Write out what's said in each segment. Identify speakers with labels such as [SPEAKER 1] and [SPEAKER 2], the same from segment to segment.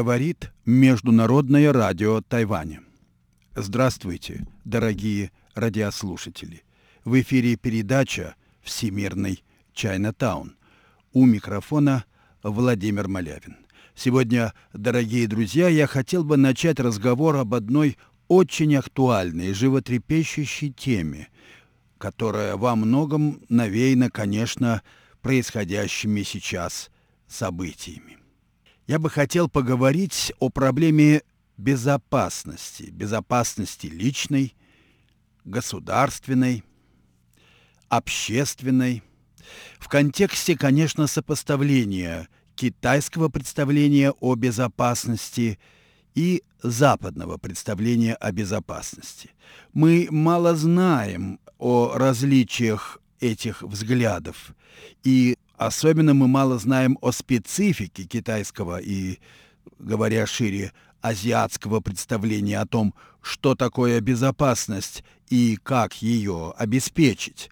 [SPEAKER 1] Говорит Международное радио Тайваня. Здравствуйте, дорогие радиослушатели. В эфире передача «Всемирный Чайнатаун». У микрофона Владимир Малявин. Сегодня, дорогие друзья, я хотел бы начать разговор об одной очень актуальной, животрепещущей теме, которая во многом навеяна, конечно, происходящими сейчас событиями. Я бы хотел поговорить о проблеме безопасности, безопасности личной, государственной, общественной, в контексте, конечно, сопоставления китайского представления о безопасности и западного представления о безопасности. Мы мало знаем о различиях этих взглядов, и особенно мы мало знаем о специфике китайского и, говоря шире, азиатского представления о том, что такое безопасность и как ее обеспечить.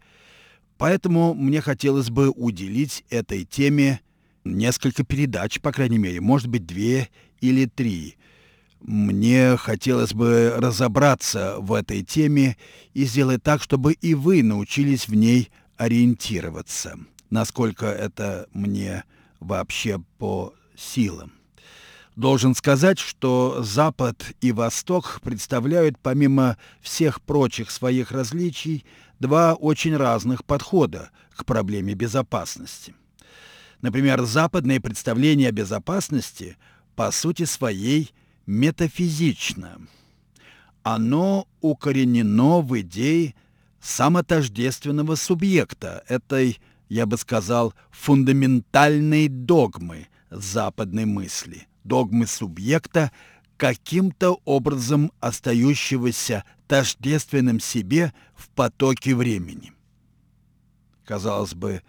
[SPEAKER 1] Поэтому мне хотелось бы уделить этой теме несколько передач, по крайней мере, может быть, две или три. Мне хотелось бы разобраться в этой теме и сделать так, чтобы и вы научились в ней ориентироваться, насколько это мне вообще по силам. Должен сказать, что Запад и Восток представляют, помимо всех прочих своих различий, два очень разных подхода к проблеме безопасности. Например, западное представление о безопасности по сути своей метафизично. Оно укоренено в идее самотождественного субъекта, этой, я бы сказал, фундаментальной догмы западной мысли, догмы субъекта, каким-то образом остающегося тождественным себе в потоке времени. Казалось бы,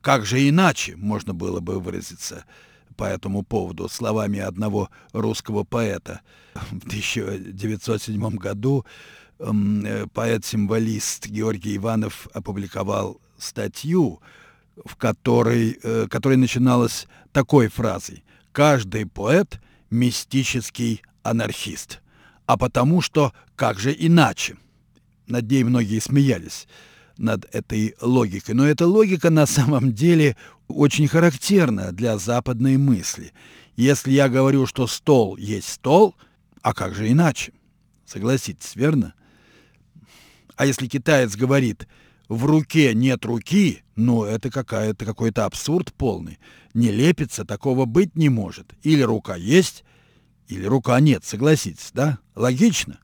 [SPEAKER 1] как же иначе можно было бы выразиться по этому поводу словами одного русского поэта. В 1907 году эм, поэт-символист Георгий Иванов опубликовал статью, в которой, э, которая начиналась такой фразой «Каждый поэт – мистический анархист» а потому что как же иначе? Над ней многие смеялись, над этой логикой. Но эта логика на самом деле очень характерна для западной мысли. Если я говорю, что стол есть стол, а как же иначе? Согласитесь, верно? А если китаец говорит, в руке нет руки, ну это какая-то какой-то абсурд полный. Не лепится, такого быть не может. Или рука есть, или рука нет, согласитесь, да? Логично.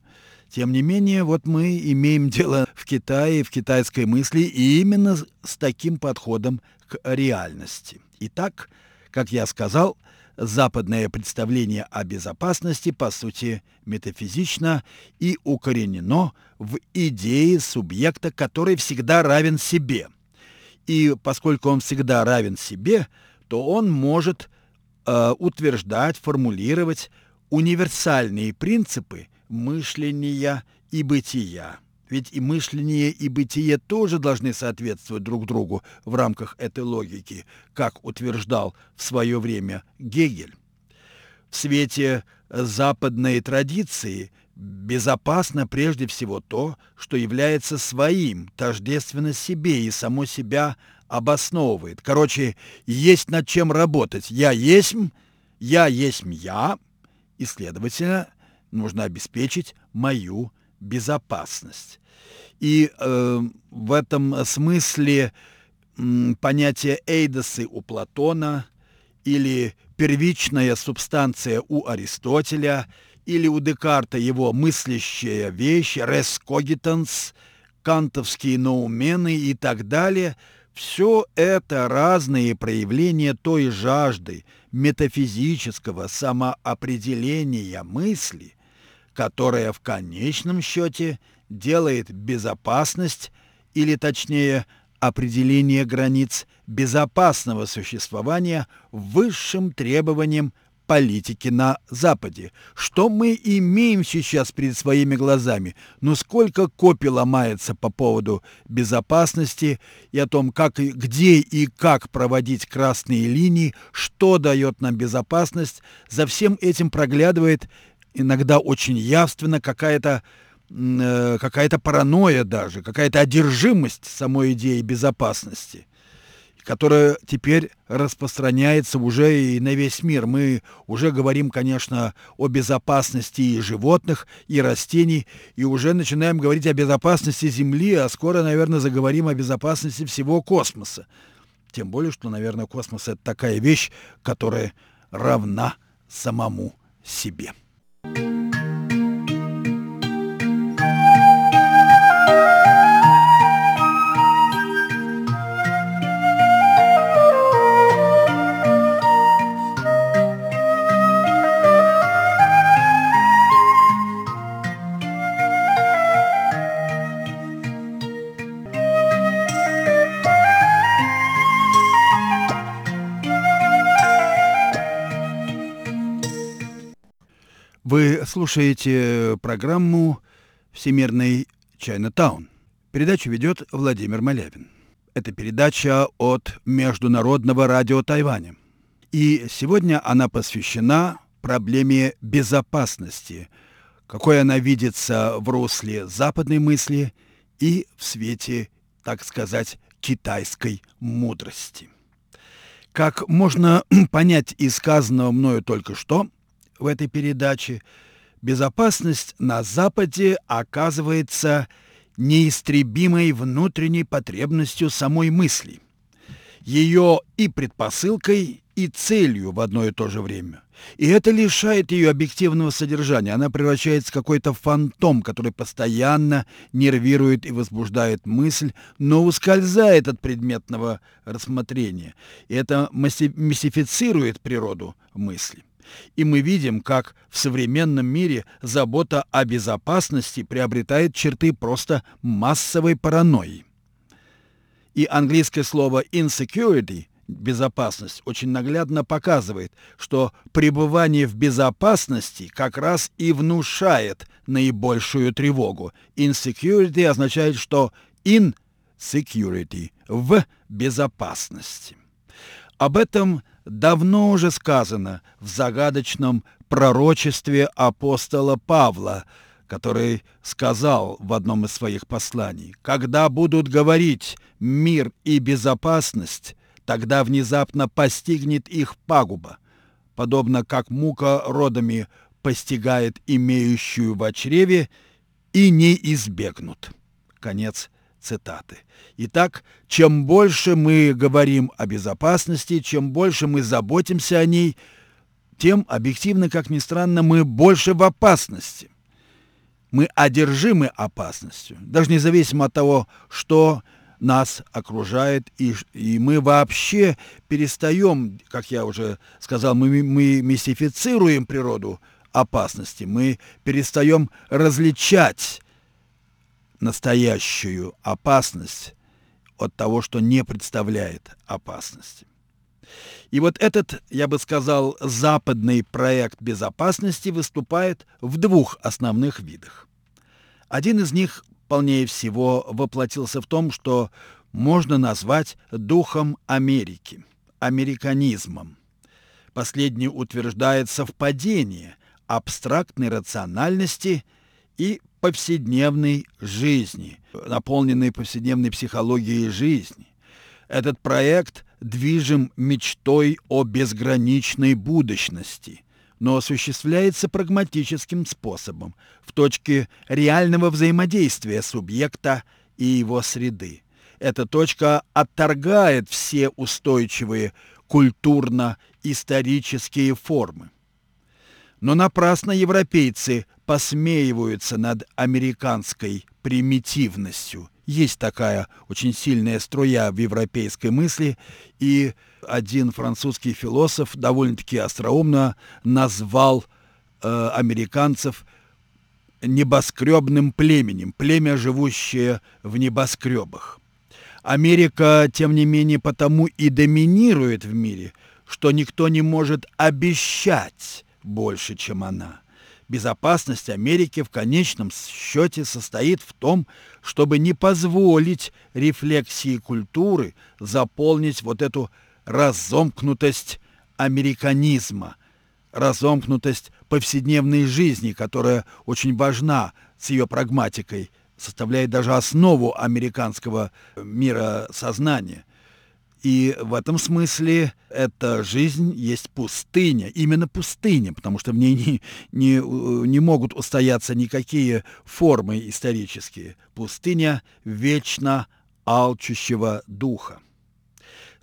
[SPEAKER 1] Тем не менее, вот мы имеем дело в Китае, в китайской мысли и именно с таким подходом к реальности. Итак, как я сказал, западное представление о безопасности, по сути, метафизично и укоренено в идее субъекта, который всегда равен себе. И поскольку он всегда равен себе, то он может э, утверждать, формулировать универсальные принципы мышления и бытия. Ведь и мышление, и бытие тоже должны соответствовать друг другу в рамках этой логики, как утверждал в свое время Гегель. В свете западной традиции безопасно прежде всего то, что является своим, тождественно себе и само себя обосновывает. Короче, есть над чем работать. Я есть, я есть я, и, следовательно, нужно обеспечить мою безопасность. И э, в этом смысле э, понятие эйдосы у Платона или первичная субстанция у Аристотеля или у Декарта его мыслящая вещь, res cogitans, кантовские ноумены и так далее – все это разные проявления той жажды метафизического самоопределения мысли, которая в конечном счете делает безопасность, или точнее определение границ безопасного существования высшим требованием политики на Западе. Что мы имеем сейчас перед своими глазами? Ну сколько копий ломается по поводу безопасности и о том, как, где и как проводить красные линии, что дает нам безопасность. За всем этим проглядывает иногда очень явственно какая-то э, какая-то паранойя даже, какая-то одержимость самой идеи безопасности которая теперь распространяется уже и на весь мир. Мы уже говорим, конечно, о безопасности и животных, и растений, и уже начинаем говорить о безопасности Земли, а скоро, наверное, заговорим о безопасности всего космоса. Тем более, что, наверное, космос — это такая вещь, которая равна самому себе. Слушаете программу «Всемирный Чайна-таун». Передачу ведет Владимир Малявин. Это передача от Международного радио Тайваня. И сегодня она посвящена проблеме безопасности, какой она видится в русле западной мысли и в свете, так сказать, китайской мудрости. Как можно понять из сказанного мною только что – в этой передаче, безопасность на Западе оказывается неистребимой внутренней потребностью самой мысли, ее и предпосылкой, и целью в одно и то же время. И это лишает ее объективного содержания. Она превращается в какой-то фантом, который постоянно нервирует и возбуждает мысль, но ускользает от предметного рассмотрения. И это мистифицирует природу мысли. И мы видим, как в современном мире забота о безопасности приобретает черты просто массовой паранойи. И английское слово insecurity безопасность очень наглядно показывает, что пребывание в безопасности как раз и внушает наибольшую тревогу. Insecurity означает, что in security в безопасности. Об этом давно уже сказано в загадочном пророчестве апостола Павла, который сказал в одном из своих посланий, «Когда будут говорить мир и безопасность, тогда внезапно постигнет их пагуба, подобно как мука родами постигает имеющую в чреве, и не избегнут». Конец цитаты. Итак, чем больше мы говорим о безопасности, чем больше мы заботимся о ней, тем, объективно, как ни странно, мы больше в опасности. Мы одержимы опасностью, даже независимо от того, что нас окружает, и, и мы вообще перестаем, как я уже сказал, мы, мы мистифицируем природу опасности, мы перестаем различать настоящую опасность от того, что не представляет опасности. И вот этот, я бы сказал, западный проект безопасности выступает в двух основных видах. Один из них полнее всего воплотился в том, что можно назвать духом Америки, американизмом. Последний утверждает совпадение абстрактной рациональности и повседневной жизни, наполненной повседневной психологией жизни. Этот проект движим мечтой о безграничной будущности, но осуществляется прагматическим способом, в точке реального взаимодействия субъекта и его среды. Эта точка отторгает все устойчивые культурно-исторические формы. Но напрасно европейцы посмеиваются над американской примитивностью. Есть такая очень сильная струя в европейской мысли, и один французский философ довольно-таки остроумно назвал э, американцев небоскребным племенем, племя, живущее в небоскребах. Америка, тем не менее, потому и доминирует в мире – что никто не может обещать больше, чем она. Безопасность Америки в конечном счете состоит в том, чтобы не позволить рефлексии культуры заполнить вот эту разомкнутость американизма, разомкнутость повседневной жизни, которая очень важна с ее прагматикой, составляет даже основу американского мира сознания. И в этом смысле эта жизнь есть пустыня, именно пустыня, потому что в ней не, не, не могут устояться никакие формы исторические. Пустыня вечно алчущего духа.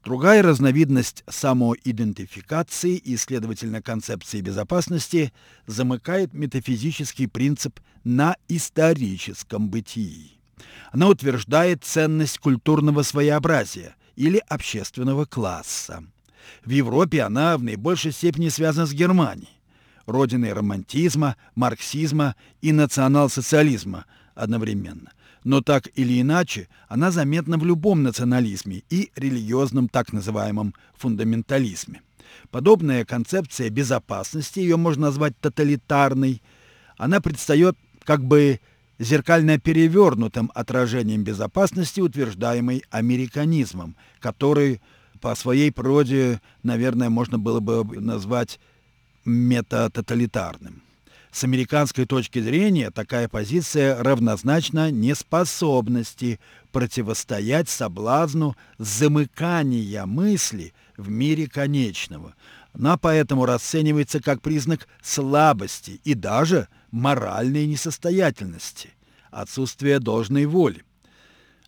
[SPEAKER 1] Другая разновидность самоидентификации и, следовательно, концепции безопасности замыкает метафизический принцип на историческом бытии. Она утверждает ценность культурного своеобразия или общественного класса. В Европе она в наибольшей степени связана с Германией, родиной романтизма, марксизма и национал-социализма одновременно – но так или иначе она заметна в любом национализме и религиозном так называемом фундаментализме. Подобная концепция безопасности, ее можно назвать тоталитарной, она предстает как бы зеркально перевернутым отражением безопасности, утверждаемой американизмом, который по своей природе, наверное, можно было бы назвать метатоталитарным. С американской точки зрения такая позиция равнозначна неспособности противостоять соблазну замыкания мысли в мире конечного. Она поэтому расценивается как признак слабости и даже моральной несостоятельности, отсутствия должной воли.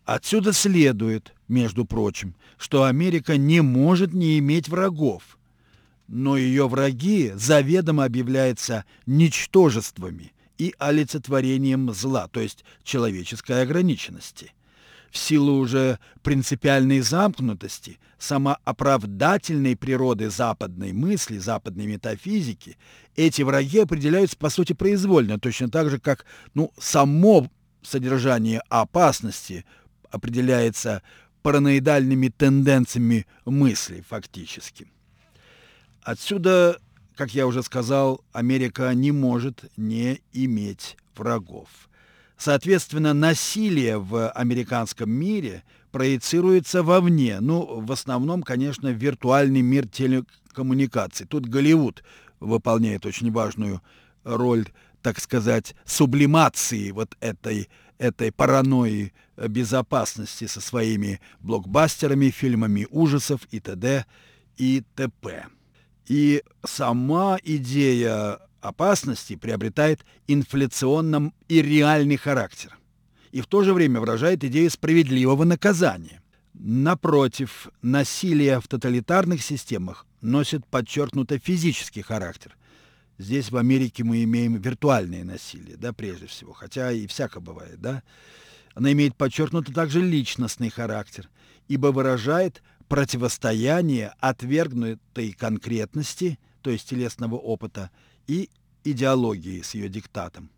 [SPEAKER 1] Отсюда следует, между прочим, что Америка не может не иметь врагов, но ее враги заведомо объявляются ничтожествами и олицетворением зла, то есть человеческой ограниченности. В силу уже принципиальной замкнутости, самооправдательной природы западной мысли, западной метафизики, эти враги определяются, по сути, произвольно, точно так же, как ну, само содержание опасности определяется параноидальными тенденциями мысли фактически. Отсюда, как я уже сказал, Америка не может не иметь врагов. Соответственно, насилие в американском мире проецируется вовне. Ну, в основном, конечно, в виртуальный мир телекоммуникаций. Тут Голливуд выполняет очень важную роль, так сказать, сублимации вот этой, этой паранойи безопасности со своими блокбастерами, фильмами ужасов и т.д. и т.п. И сама идея опасности приобретает инфляционным и реальный характер. И в то же время выражает идею справедливого наказания. Напротив, насилие в тоталитарных системах носит подчеркнуто физический характер. Здесь в Америке мы имеем виртуальное насилие, да, прежде всего, хотя и всяко бывает, да. Она имеет подчеркнуто также личностный характер, ибо выражает противостояние отвергнутой конкретности, то есть телесного опыта, и идеологии с ее диктатом.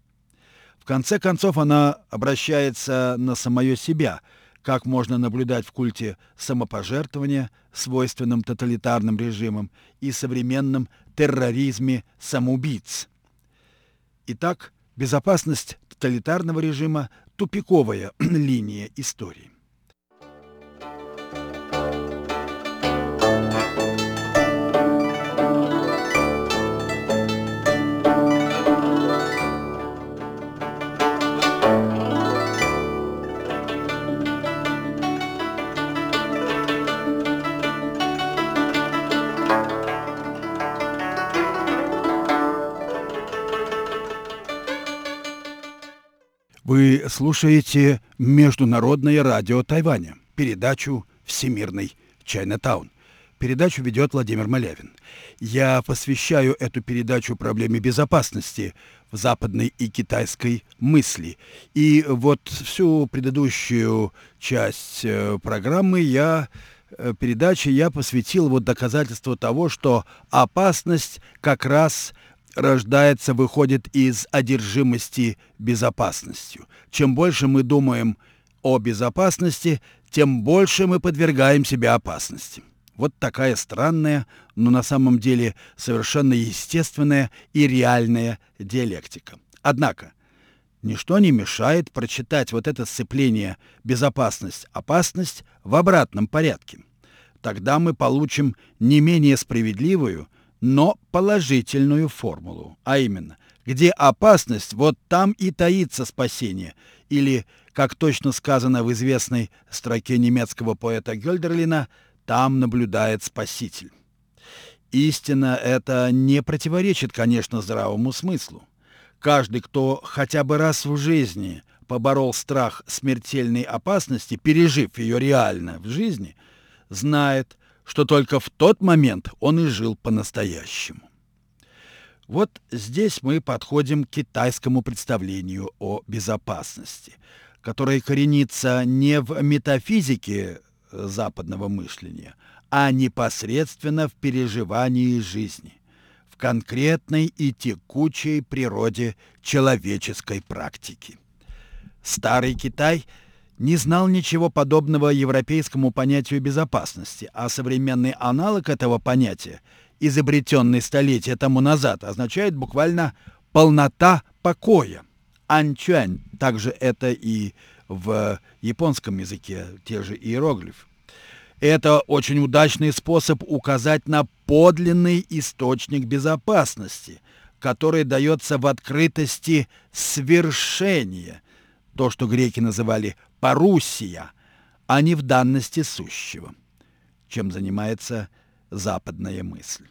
[SPEAKER 1] В конце концов, она обращается на самое себя, как можно наблюдать в культе самопожертвования, свойственном тоталитарным режимам, и современном терроризме самоубийц. Итак, безопасность тоталитарного режима – тупиковая линия истории. Вы слушаете Международное радио Тайваня, передачу «Всемирный Чайнатаун». Передачу ведет Владимир Малявин. Я посвящаю эту передачу проблеме безопасности в западной и китайской мысли. И вот всю предыдущую часть э, программы я э, передачи я посвятил вот доказательству того, что опасность как раз рождается, выходит из одержимости безопасностью. Чем больше мы думаем о безопасности, тем больше мы подвергаем себя опасности. Вот такая странная, но на самом деле совершенно естественная и реальная диалектика. Однако, ничто не мешает прочитать вот это сцепление «безопасность-опасность» в обратном порядке. Тогда мы получим не менее справедливую, но положительную формулу, а именно, где опасность, вот там и таится спасение, или, как точно сказано в известной строке немецкого поэта Гёльдерлина, там наблюдает Спаситель. Истина это не противоречит, конечно, здравому смыслу. Каждый, кто хотя бы раз в жизни поборол страх смертельной опасности, пережив ее реально в жизни, знает, что только в тот момент он и жил по-настоящему. Вот здесь мы подходим к китайскому представлению о безопасности, которое коренится не в метафизике западного мышления, а непосредственно в переживании жизни, в конкретной и текучей природе человеческой практики. Старый Китай не знал ничего подобного европейскому понятию безопасности, а современный аналог этого понятия, изобретенный столетия тому назад, означает буквально «полнота покоя». Анчуань, также это и в японском языке, те же иероглифы. Это очень удачный способ указать на подлинный источник безопасности, который дается в открытости свершения, то, что греки называли «парусия», а не в данности сущего, чем занимается западная мысль.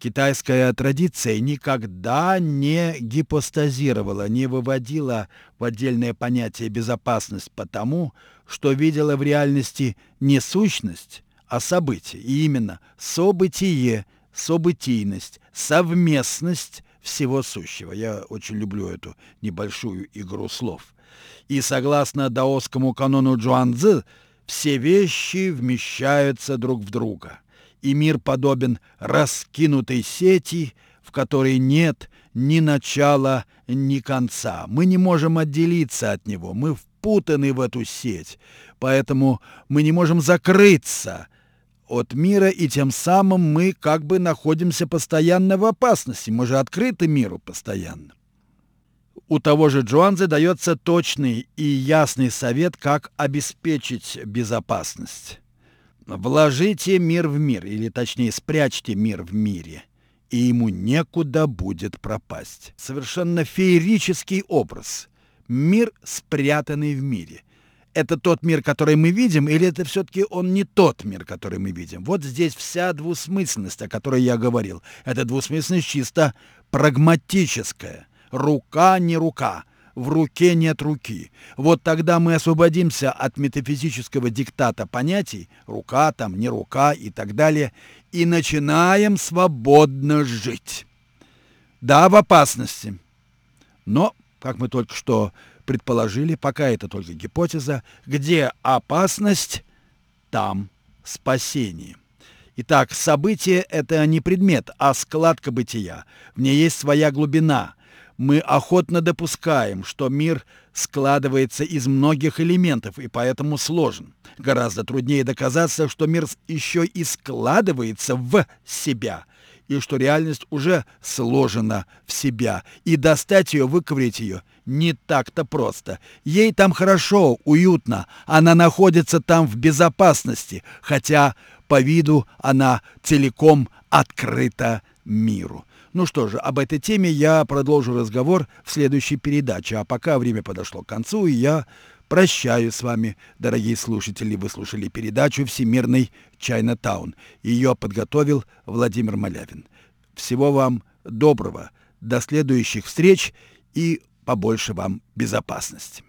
[SPEAKER 1] Китайская традиция никогда не гипостазировала, не выводила в отдельное понятие безопасность потому, что видела в реальности не сущность, а событие. И именно событие, событийность, совместность всего сущего. Я очень люблю эту небольшую игру слов. И согласно даосскому канону Джуанцзы, все вещи вмещаются друг в друга – и мир подобен раскинутой сети, в которой нет ни начала, ни конца. Мы не можем отделиться от него, мы впутаны в эту сеть, поэтому мы не можем закрыться от мира, и тем самым мы как бы находимся постоянно в опасности. Мы же открыты миру постоянно. У того же Джуанзе дается точный и ясный совет, как обеспечить безопасность. Вложите мир в мир, или точнее спрячьте мир в мире, и ему некуда будет пропасть. Совершенно феерический образ. Мир, спрятанный в мире. Это тот мир, который мы видим, или это все-таки он не тот мир, который мы видим? Вот здесь вся двусмысленность, о которой я говорил. Это двусмысленность чисто прагматическая. Рука не рука в руке нет руки. Вот тогда мы освободимся от метафизического диктата понятий «рука», там, «не рука» и так далее, и начинаем свободно жить. Да, в опасности. Но, как мы только что предположили, пока это только гипотеза, где опасность, там спасение. Итак, событие — это не предмет, а складка бытия. В ней есть своя глубина — мы охотно допускаем, что мир складывается из многих элементов и поэтому сложен. Гораздо труднее доказаться, что мир еще и складывается в себя, и что реальность уже сложена в себя, и достать ее, выковырять ее не так-то просто. Ей там хорошо, уютно, она находится там в безопасности, хотя по виду она целиком открыта миру. Ну что же, об этой теме я продолжу разговор в следующей передаче, а пока время подошло к концу, и я прощаюсь с вами, дорогие слушатели. Вы слушали передачу «Всемирный Чайна-таун». Ее подготовил Владимир Малявин. Всего вам доброго, до следующих встреч и побольше вам безопасности.